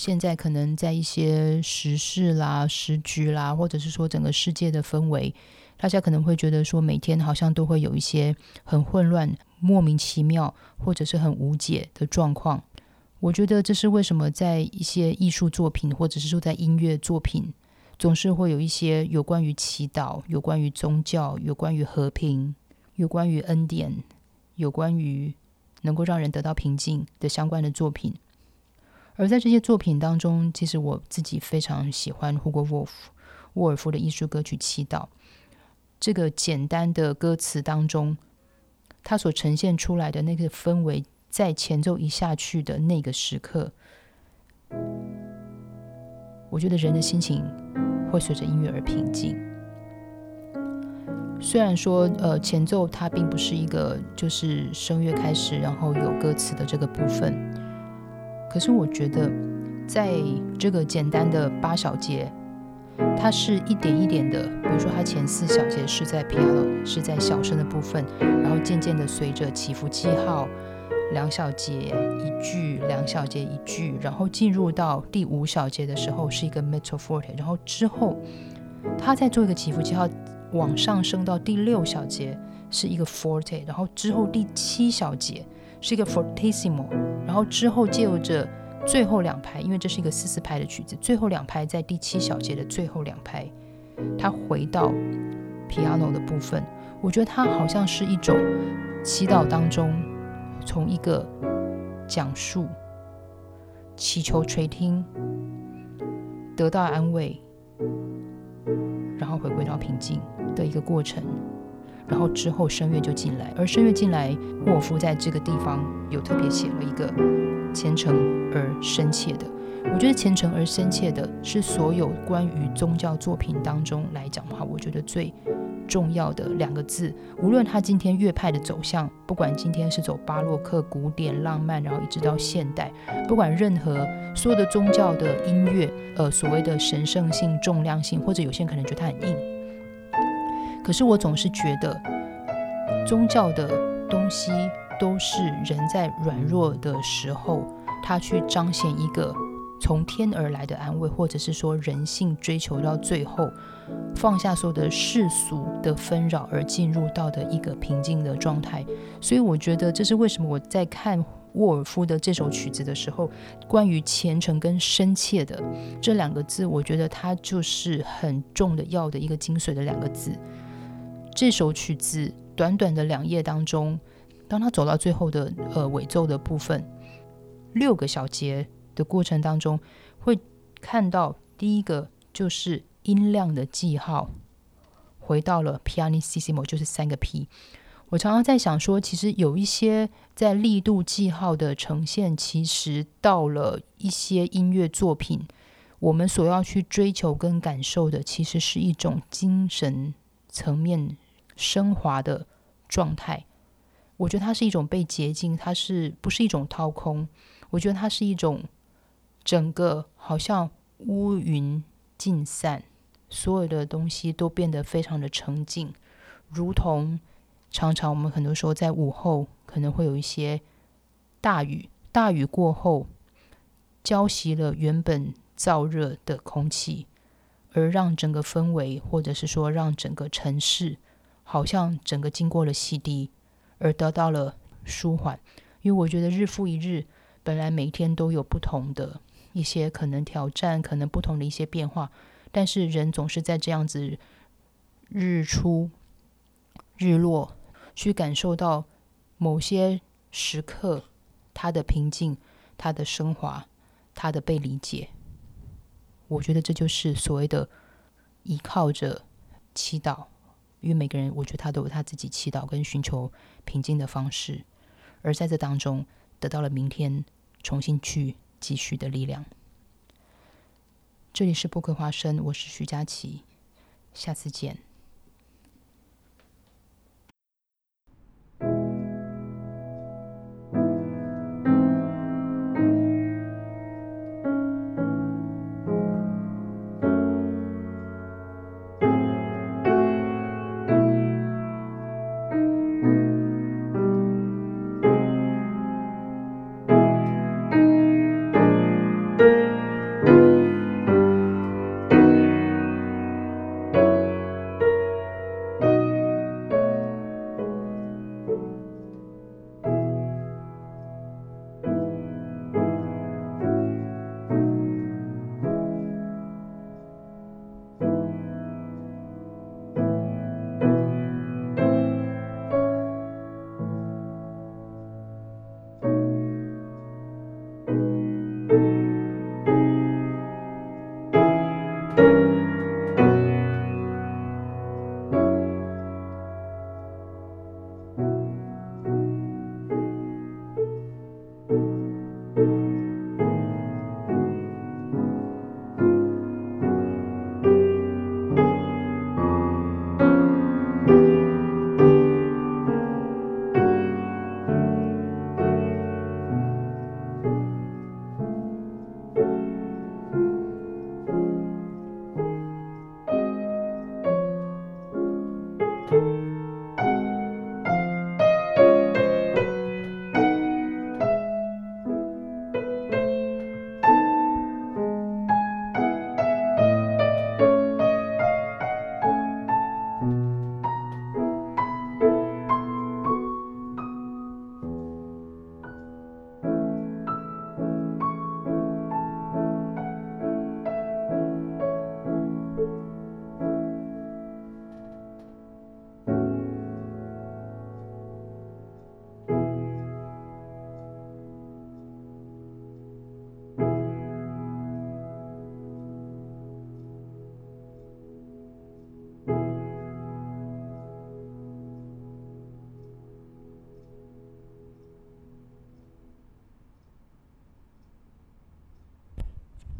现在可能在一些时事啦、时局啦，或者是说整个世界的氛围，大家可能会觉得说，每天好像都会有一些很混乱、莫名其妙，或者是很无解的状况。我觉得这是为什么在一些艺术作品，或者是说在音乐作品，总是会有一些有关于祈祷、有关于宗教、有关于和平、有关于恩典、有关于能够让人得到平静的相关的作品。而在这些作品当中，其实我自己非常喜欢胡格沃夫沃尔夫的艺术歌曲《祈祷》。这个简单的歌词当中，它所呈现出来的那个氛围。在前奏一下去的那个时刻，我觉得人的心情会随着音乐而平静。虽然说，呃，前奏它并不是一个就是声乐开始，然后有歌词的这个部分，可是我觉得，在这个简单的八小节，它是一点一点的，比如说它前四小节是在 piano 是在小声的部分，然后渐渐的随着起伏记号。两小节一句，两小节一句，然后进入到第五小节的时候是一个 mezzo forte，然后之后他再做一个起伏记号，往上升到第六小节是一个 forte，然后之后第七小节是一个 fortissimo，然后之后借由着最后两拍，因为这是一个四四拍的曲子，最后两拍在第七小节的最后两拍，他回到 piano 的部分，我觉得它好像是一种祈祷当中。从一个讲述、祈求垂听、得到安慰，然后回归到平静的一个过程，然后之后声乐就进来，而声乐进来，沃夫在这个地方有特别写了一个虔诚而深切的。我觉得虔诚而深切的是所有关于宗教作品当中来讲的话，我觉得最。重要的两个字，无论他今天乐派的走向，不管今天是走巴洛克、古典、浪漫，然后一直到现代，不管任何所有的宗教的音乐，呃，所谓的神圣性、重量性，或者有些人可能觉得它很硬，可是我总是觉得，宗教的东西都是人在软弱的时候，他去彰显一个。从天而来的安慰，或者是说人性追求到最后，放下所有的世俗的纷扰，而进入到的一个平静的状态。所以我觉得这是为什么我在看沃尔夫的这首曲子的时候，关于虔诚跟深切的这两个字，我觉得它就是很重的要的一个精髓的两个字。这首曲子短短的两页当中，当他走到最后的呃尾奏的部分，六个小节。的过程当中，会看到第一个就是音量的记号回到了 pianissimo，就是三个 P。我常常在想说，其实有一些在力度记号的呈现，其实到了一些音乐作品，我们所要去追求跟感受的，其实是一种精神层面升华的状态。我觉得它是一种被洁净，它是不是一种掏空？我觉得它是一种。整个好像乌云尽散，所有的东西都变得非常的沉静，如同常常我们很多时候在午后可能会有一些大雨，大雨过后浇熄了原本燥热的空气，而让整个氛围，或者是说让整个城市，好像整个经过了洗涤，而得到了舒缓。因为我觉得日复一日，本来每天都有不同的。一些可能挑战，可能不同的一些变化，但是人总是在这样子日出、日落，去感受到某些时刻他的平静、他的升华、他的被理解。我觉得这就是所谓的依靠着祈祷，因为每个人，我觉得他都有他自己祈祷跟寻求平静的方式，而在这当中得到了明天重新去。继续的力量。这里是播客花生，我是徐佳琪，下次见。